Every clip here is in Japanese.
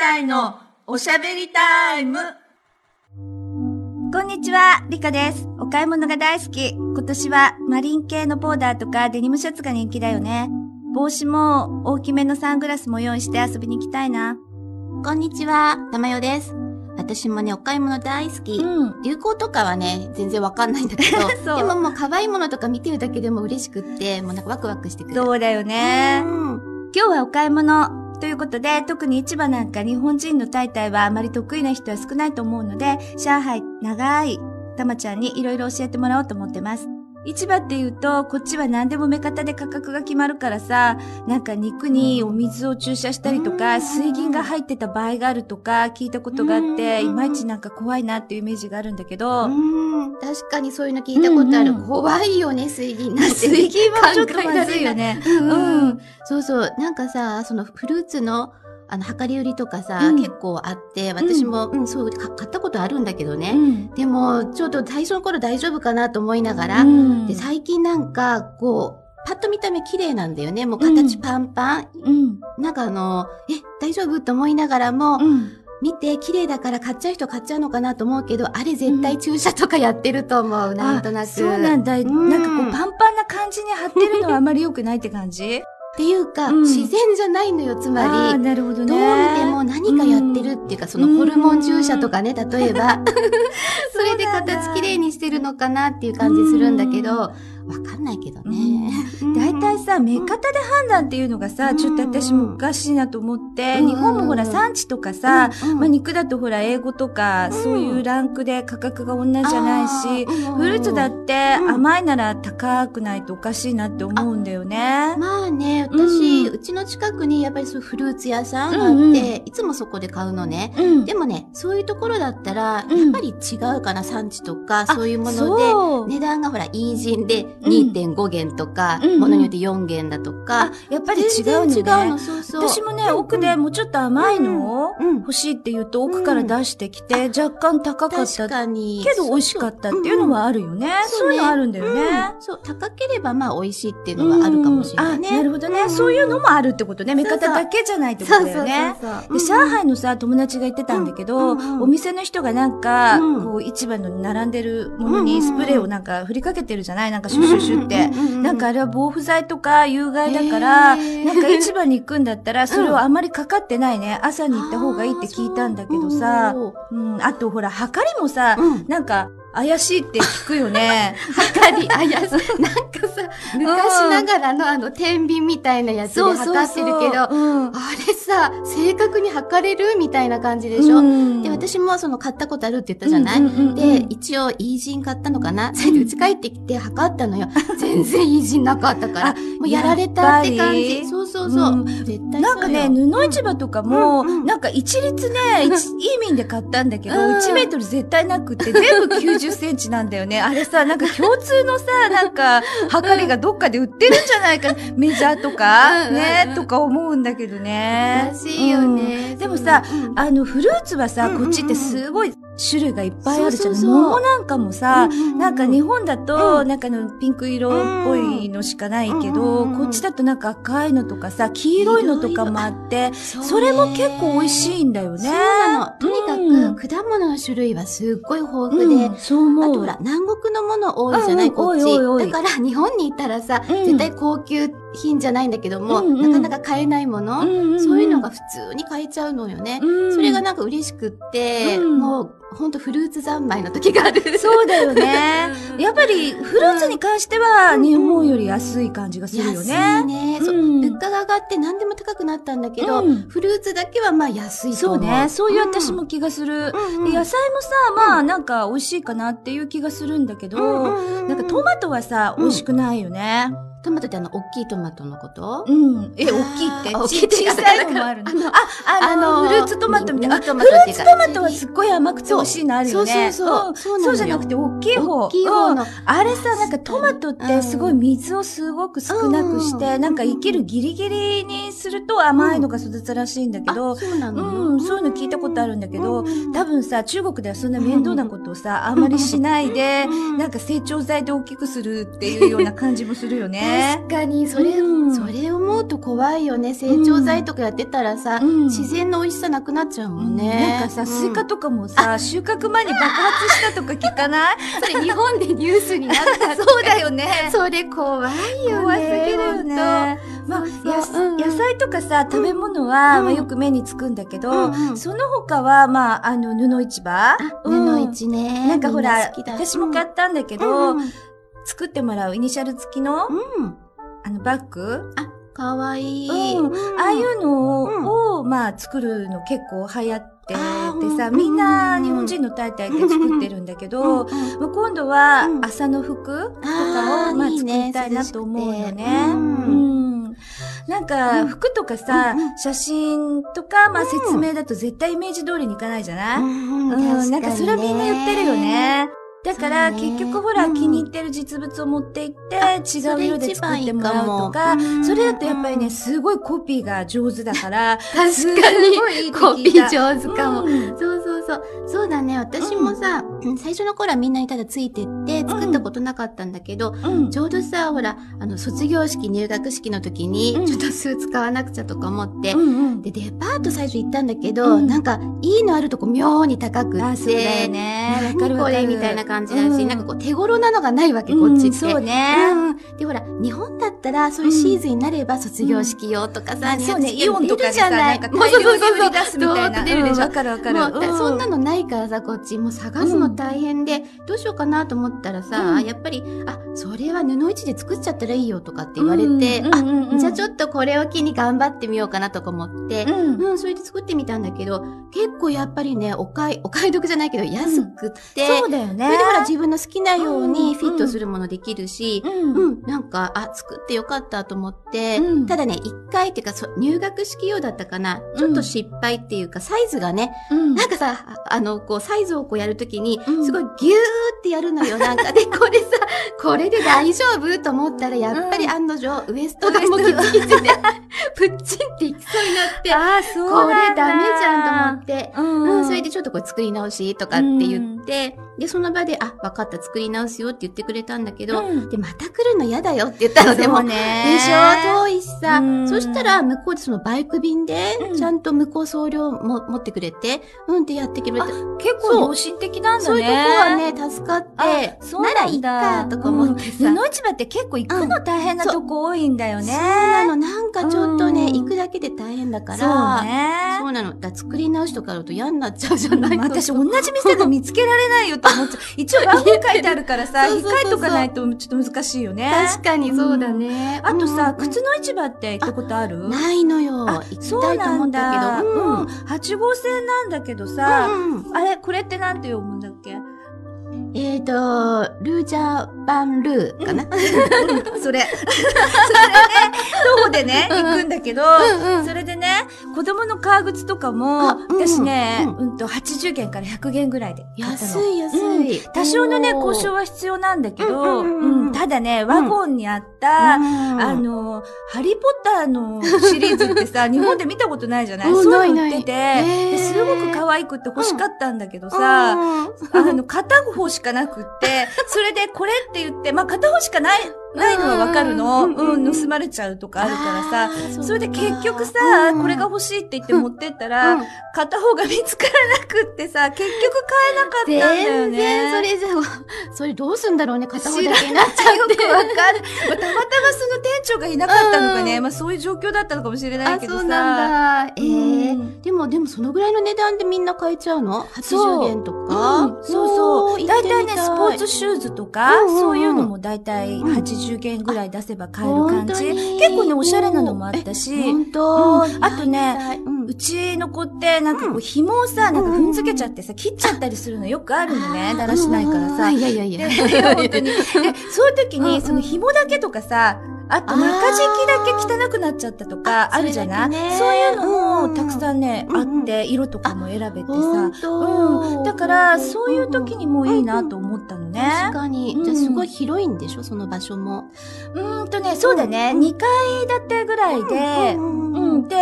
隊のおしゃべりタイム。こんにちは、リカです。お買い物が大好き。今年はマリン系のボーダーとかデニムシャツが人気だよね。帽子も大きめのサングラスも用意して遊びに行きたいな。こんにちは、たまよです。私もね、お買い物大好き。うん。流行とかはね、全然わかんないんだけど、そうでももう可愛いものとか見てるだけでも嬉しくって、もうなんかワクワクしてくる。そうだよね。うん今日はお買い物。ということで、特に市場なんか日本人のタイタイはあまり得意な人は少ないと思うので、上海長いたまちゃんにいろいろ教えてもらおうと思ってます。市場っていうと、こっちは何でも目方で価格が決まるからさ、なんか肉にお水を注射したりとか、水銀が入ってた場合があるとか聞いたことがあって、うんいまいちなんか怖いなっていうイメージがあるんだけど、うん確かにそういうの聞いたことある。うんうん怖いよね、水銀なんて。水銀はちょっとまずいよね。うんうんうんそうそう。なんかさ、そのフルーツの、あの、量り売りとかさ、うん結構あって、私も、うん、そう、か買ったことあるんだけどね。うんでも、ちょっと最初の頃大丈夫かなと思いながら、うんで、最近なんか、こう、パッと見た目綺麗なんだよね。もう形パンパン。うん。なんかあの、え、大丈夫と思いながらも、うん。見て綺麗だから買っちゃう人買っちゃうのかなと思うけど、あれ絶対注射とかやってると思う。なんとなく。あそうなんだ。んなんかこうパンパンな感じに貼ってるのはあまり良くないって感じ？っていうか、うん自然じゃないのよ、つまり。なるほどね。どう見ても何かやってるっていうか、そのホルモン注射とかね、例えば。それで形綺麗にしてるのかなっていう感じするんだけど、わかんないけどね。大体さ、目方で判断っていうのがさ、ちょっと私もおかしいなと思って、うん。日本もほら産地とかさ、うん。うん。まあ肉だとほら英語とか、ん。そういうランクで価格が同じじゃないし、フルーツだってうん。甘いなら高くないとおかしいなって思うんだよね。まあね、私、ううちの近くにやっぱりそういうフルーツ屋さんがあって、うんうん。いつもそこで買うのね。うん。でもね、そういうところだったら、うん。やっぱり違うかな、産地とか、そういうもので、値段がほら、イージンでうん2.5元とか、ものによって4元だとかあ、、やっぱり違うの違うの、そうそう。私もね、奥でもうちょっと甘いのをうん欲しいって言うと奥から出してきて、若干高かった。確かに。けど美味しかったっていうのはあるよね。そそう。いうのあるんだよね。うんそう、高ければまあ美味しいっていうのはあるかもしれないあ、なるほどね。そういうのもあるってことね。目方だけじゃないってことだよね。で、上海のさ、友達が言ってたんだけど、お店の人がなんか、うん。こう、市場の並んでるものにスプレーをなんか振りかけてるじゃない？なんかシュシュシュって。なんかあれは防腐剤とか有害だから、なんか市場に行くんだったら、それをあんまりかかってないね。朝に行った方がいいって聞いたんだけどさ、うん、あとほら、はかりもさ、なんか、怪しいって聞くよね。測り、あ、いや、なんかさ、昔ながらのあの、天秤みたいなやつで測ってるけど、うん。あれさ、正確に測れるみたいな感じでしょ、うん。で、私もその買ったことあるって言ったじゃない、で、一応、イージン買ったのかな？それで家帰ってきて測ったのよ。全然イージンなかったから。あもうやられたって感じ。そうそうそう。うん。絶対なんかね、布市場とかも、うんうんなんか一律ね、一いい面で買ったんだけど、うん。1メートル絶対なくって、全部90センチなんだよね。あれさ、なんか共通のさ、なんか、測りがどっかで売ってるんじゃないか、メジャーとか、ね、とか思うんだけどね。らしいよね。うんでもさ、うんあの、フルーツはさ、こっちってすごい種類がいっぱいあるじゃん。桃なんかもさ、なんか日本だと、うんなんかのピンク色っぽいのしかないけど、こっちだとなんか赤いのとかさ、黄色いのとかもあって、そそれも結構美味しいんだよね。そうなの。とにかうんく、果物の種類はすっごい豊富で、うん、そう思う。あとほら、南国のもの多いじゃない、うんうんこっち。だから、日本に行ったらさ、うん絶対高級品じゃないんだけども、うんうんなかなか買えないもの、うんうんうんそういうのが普通に買えちゃうのよね。うんそれがなんか嬉しくって、うんもう、ほんとフルーツ三昧の時がある。そうだよね。やっぱりフルーツに関してはうん日本より安い感じがするよ安いね。ううん物価が上がって何でも高くなったんだけど、うんフルーツだけはまあ安い。そうね。そういう私も気がする。うん、で野菜もさ、まあなんか美味しいかなっていう気がするんだけど、なんかトマトはさ、うん美味しくないよね。トマトってあの、大きいトマトのこと？うん。え、大きいって？きいちって小さいのもあるの？あ、あの、フルーツトマトみたいな。フルーツトマトはすっごい甘くて美味しいのあるよね。そうそうそう。そうじゃなくて大きい方。大きい方の。あれさ、なんかトマトってすごい水をすごく少なくして、うん。なんか生きるギリギリにすると甘いのが育つらしいんだけどあ、そうなの？ようん、そういうの聞いたことあるんだけど、うん。多分さ、中国ではそんな面倒なことをさ、あんまりしないで、うん。なんか成長剤で大きくするっていうような感じもするよね。ね。確かに、それ、うん。それ思うと怖いよね。成長剤とかやってたらさ、うん。自然の美味しさなくなっちゃうもんね。なんかさ、うスイカとかもさ、収穫前に爆発したとか聞かない？それ日本でニュースになった そうだよね。それ怖いよね。怖すぎるよね。まあ、野菜とかさ、食べ物は、うん。まあ、よく目につくんだけど、その他は、まあ、あの、布市場？あ、布市ね。なんかほら私も買ったんだけど、作ってもらうイニシャル付きの、うん。あの、バッグ？あ、かわいい。うん。ああいうのを、まあ、作るの結構流行ってあーてさ、うん。みんな日本人の大体で作ってるんだけど、まあ今度はうん。朝の服とあかーを、まあ、作りたいなと思うのね。なんか、うん。服とかさ、写真とか、まあ、うん。説明だと絶対イメージ通りにいかないじゃない、うんうん、なんかそれはみんな言ってるよ。ね。だから、結局ほら、うん気に入ってる実物を持って行って、あ違う色で作ってもらうとか、それだとやっぱりね、うんすごいコピーが上手だから、確すかにコピー上手かも。うん。そうそうそう。そうだね。私もさ、うん。最初の頃はみんなにただついてって作ったことなかったんだけど、うん。ちょうどさ、ほら、あの、卒業式、入学式の時に、うん。ちょっとスーツ買わなくちゃとか思って、うんうん。で、デパート最初行ったんだけど、うん。なんか、いいのあるとこ妙に高くって、ね。何これ？みたいな感じだし、うん。なんかこう手頃なのがないわけ、こっちって。うんそうね。うん。で、ほら、日本だったら、そういうシーズンになれば卒業式用とかさ、そうね、イオンとかでさ、じゃなんか大量に売り出すみたいな。ッと出るでしょ。うんわかるわかる。そんなのないからさ、こっち、もう探すの大変で、どうしようかなと思ったらさ、うん。やっぱり、あ、それは布市で作っちゃったらいいよとかって言われて、うんうんうんうんあ、じゃあちょっとこれを機に頑張ってみようかなとか思って、うん。うん、それで作ってみたんだけど、結構やっぱりね、お買い、お買い得じゃないけど、安くって、そうだよね。それでほら自分の好きなようにうんフィットするものできるし、うん。うん、なんか、あ、作ってよかったと思って、うん。ただね、一回っていうか、そ入学式用だったかな、ちょっと失敗っていうか、サイズがね、うん。なんかさ、ああの、こう、サイズをこうやるときに、うん。すごいギューってやるのよ、なんか。で、これさ、これで大丈夫と思ったら、やっぱりうん。案の定、ウエストがもうギチギ チで、プッチンっていきそうになって、あー、そうこれダメじゃんと思って、うん。うん、それでちょっとこれ作り直しとかって言って、で、その場で、あ、わかった、作り直すよって言ってくれたんだけど、うん。で、また来るの嫌だよって言ったの。でも、ね。でしょ遠いしさ。う。ん。そしたら、向こうでそのバイク便でう、ん。ちゃんと向こう送料も持ってくれて、うんってやってくれて、結構良心的なんだね。そういうとこはね、助かって、あそうならいっなんだ。かとか思ってさ。うん。布市場って結構行くの大変なとこ多いんだよね。そうなの、なんかちょっとね、うん。行くだけで大変だから、そうね。そうなの。だ作り直しとかあると嫌になっちゃうじゃないうん。私同じ店で見つけられないよって思っちゃう。一応番号書いてあるからさ、控えとかないとちょっと難しいよね。確かにそうだね。あとさ、うん靴の市場って行ったことあるないのよ。あ行きそうたいとけど。うん。うん。8号線なんだけどさ、うんあれ、これってなんて読むんだっけ？えっ、と、ルージャーバンルーかな？うん、それ。それでね、徒歩でね、うん。行くんだけど、それでね、子供の革靴とかも私ね、ううんと、80元から100元ぐらいで買ったの。安い安い。多少のね、交渉は必要なんだけど、ただね、ワゴンにあった、うん。あの、ハリーポッターのシリーズってさ、日本で見たことないじゃない、うん。そういうのないない。売ってて、すごく可愛くって欲しかったんだけどさ、うん。あの、片方しかなくって、それでこれってって言って、まあ片方しかない、ないのはわかるの？うん盗まれちゃうとかあるからさ、それで結局さ、うんこれが欲しいって言って持ってったら、うん片方が見つからなくってさ、結局買えなかったんだよ全ね。然それじゃあ、それどうすんだろうね、片方だけになっちゃよって。くわかる。まあたまたまその店長がいなかったのかね、まあそういう状況だったのかもしれないあ、けどさ。そうなんだ。ええうんでも、でもそのぐらいの値段でみんな買えちゃうの？そう ?80 元とか、うんそうそう。だいたいね、スポーツシシューズとか、そういうのもだいたいうん80元ぐらい出せば買える感じ。結構ね、おしゃれなのもあったし、本当、うん。あとねうちの子って、なんかこう、紐をさ、なんか踏んづけちゃってさ、切っちゃったりするのよくあるのね。だらしないからさ。いやいやいや。で本当に。で、そういう時に、その紐だけとかさ、あと中敷きだけ汚くなっちゃったとかああるじゃない？そういうのうんもたくさんね、あって、色とかも選べてさ。うん。だから、そういう時にもいいなと思ったのね。確かに。うんじゃあすごい広いんでしょ？その場所も。うーんとね、そうだね。2階建てぐらいで、うんうん。で、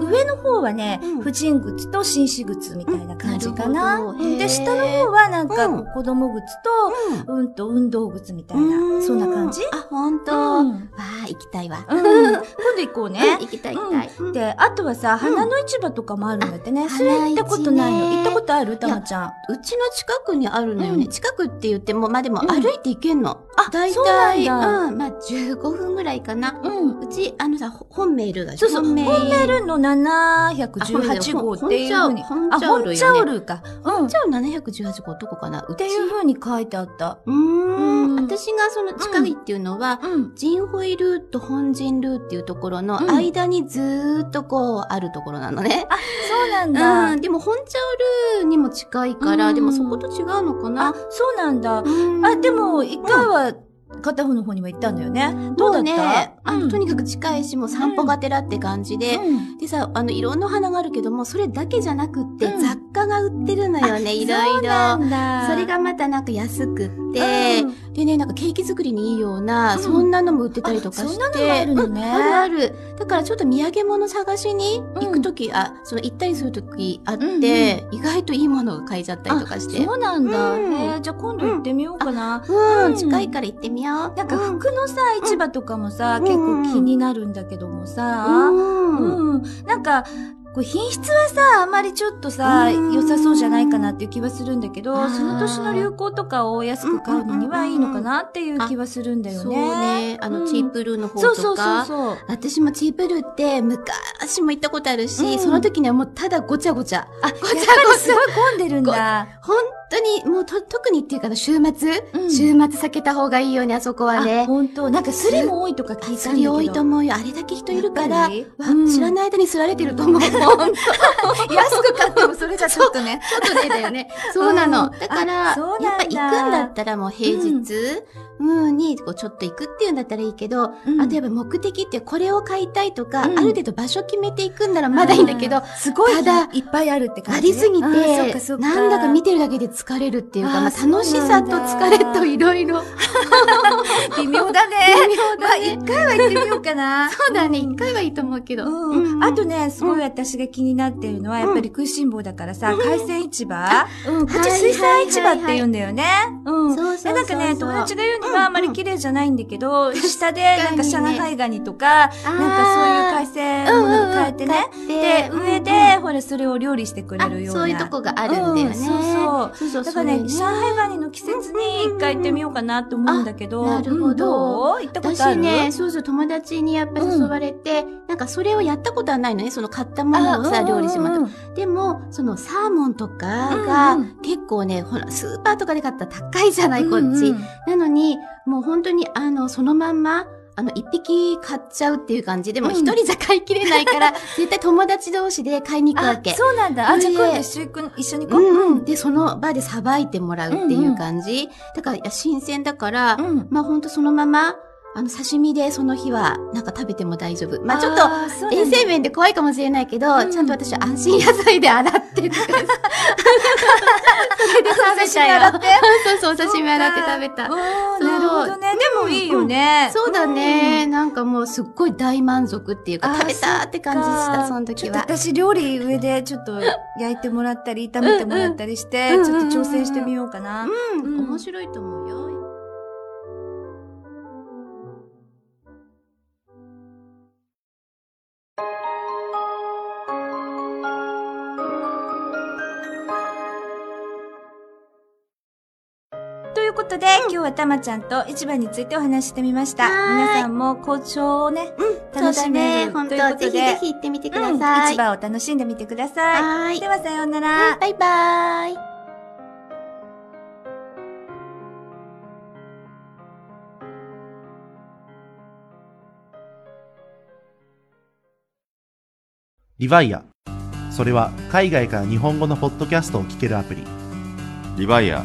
上の方はね、うん婦人靴と紳士靴みたいな感じかな。で、下の方はなんかうん子供靴と、うんうんと運動靴みたいな、そんな感じ？あ、ほんと。うんわあ、行きたいわ。うん。今度行こうね。行きたい行きたい。うんで、あとはさ、花の市場とかもあるんだってね。あそれ行ったことないの？行ったことある？たまちゃん。うちの近くにあるのよね。うん近くって言っても、まあでもうん歩いて行けんの。あだいそうなたい、んまあ15分ぐらいかな。うん。うち、あのさ、ほ本メールがそうそう、本メール。ールの718号っていうふうに。本あ、本チャオルよねチャオルか。うん。っじゃあ718号どこかな？うちていうふうに書いてあった。うーん。うん私がその近いっていうのは、うん。ジンホイルーと本陣ルーっていうところのうん間にずーっとこうあるところなのね。そうなんだ。うん、でも本茶ウルーにも近いから、うんでもそこと違うのかあな。、そうなんだ。うんあ、でも、一回は片方の方にも行ったんだよね。どうだった？もね、あの、とにかかく近いし、もう散歩がてらって感じで、うん。でさ、あの、いろんなお花があるけども、それだけじゃなくって、うん。雑貨が売ってるのよね、いろいろ。そうなんだ。それがまたなんか安くって、うんでね、なんかケーキ作りにいいような、うんそんなのも売ってたりとかして。あそんなのもあるのねうんあるある。だからちょっと土産物探しに行くとき、あ、その行ったりするときあって、うん意外といいものが買えちゃったりとかして。そうなんだ。うんへえじゃあ今度行ってみようかな。うん、うん近いから行ってみよう。なんか服のさ、市場とかもさ、うん結構気になるんだけどもさ、うん。うん。なんか、こう品質はさ、あまりちょっとさ、うん良さそうじゃないかなっていう気はするんだけど、その年の流行とかを安く買うのにはいいのかなっていう気はするんだよそうね。ね。あの、うんチープルーの方そうそうそうとか。そう。私もチープルーって昔も行ったことあるし、うんその時にはもうただごちゃごちゃ。あ、ごちゃごちゃりすごい混んでるんだ。本当に、もうと、特にっていうかな、週末、うん週末避けた方がいいよね、あそこはあ、ね。本当なんかスリも多いとか聞いたんだけど。それ多いと思うよ。あれだけ人いるから、うん知らない間にすられてると思う。安く買ってもそれじゃちょっとね。ちょっとねだよね。そうなの。うんだから、やっぱ行くんだったらもう平日、うん、に、こう、ちょっと行くっていうんだったらいいけど、うんあとやっぱ目的ってこれを買いたいとか、うんある程度場所決めていくんならまだいいんだけど、すごいただいっぱいあるって感じ。ありすぎて、なんだか見てるだけで疲れるっていうか、まあ、楽しさと疲れといろいろ。微妙だね。微妙まあ、一回は行ってみようかな。そうだね、一回はいいと思うけど。うん。あとね、すごいうん私が気になっているのは、やっぱり食いしん坊だからさ、うん海鮮市場？うん。こっちはい水産市場って言うんだよね。うん。そうそうなんかね、友達が言うにうんはあまり綺麗じゃないんだけど、下でなんか上海ガニとか、なんかそういう海鮮もの変えてね。で、上で、ほら、それを料理してくれるような。そういうとこがあるんだよね。うそうそう。そうそうだからね、上海ガニの季節に一回行ってみようかなと思うんだけど。なるほど行ったことある私ね、そうそう、友達にやっぱり誘われて、なんかそれをやったことはないのね、その買ったものをさ、料理してもらった。でも、そのサーモンとかが結構ね、ほら、スーパーとかで買ったら高いじゃない、こっち。なのに、もう本当に、あの、そのまんま、あの、一匹買っちゃうっていう感じでも、うん一人じゃ買いきれないから、絶対友達同士で買いに行くわあけ。そうなんだ。あ、じゃあ今度一緒に行く一緒に行こう。うんうん。で、その場でさばいてもらうっていう感じ。だから、いや新鮮だから、うん。まあほんとそのまま、あの、刺身でその日は、なんか食べても大丈夫。まあちょっと、衛生面で怖いかもしれないけど、うんちゃんと私は安心野菜で洗ってとか、それで食べたよ。洗ってそうそう、お刺身洗って食べた。なるほどね。でもいいよね。そうだね。なんかもうすっごい大満足っていうか、食べたって感じした、その時は。私料理上でちょっと焼いてもらったり、炒めてもらったりして、ちょっと挑戦してみようかな。うん、うん面白いと思ういうことで、今日はたまちゃんと市場についてお話ししてみました。皆さんも交渉をね、そう楽し。める本当ということでぜひぜひ行ってみてくだうんさい。市場を楽しんでみてください。はーいではさようなら。バイバイ。リヴァイア。それは海外から日本語のポッドキャストを聞けるアプリ。リバイア。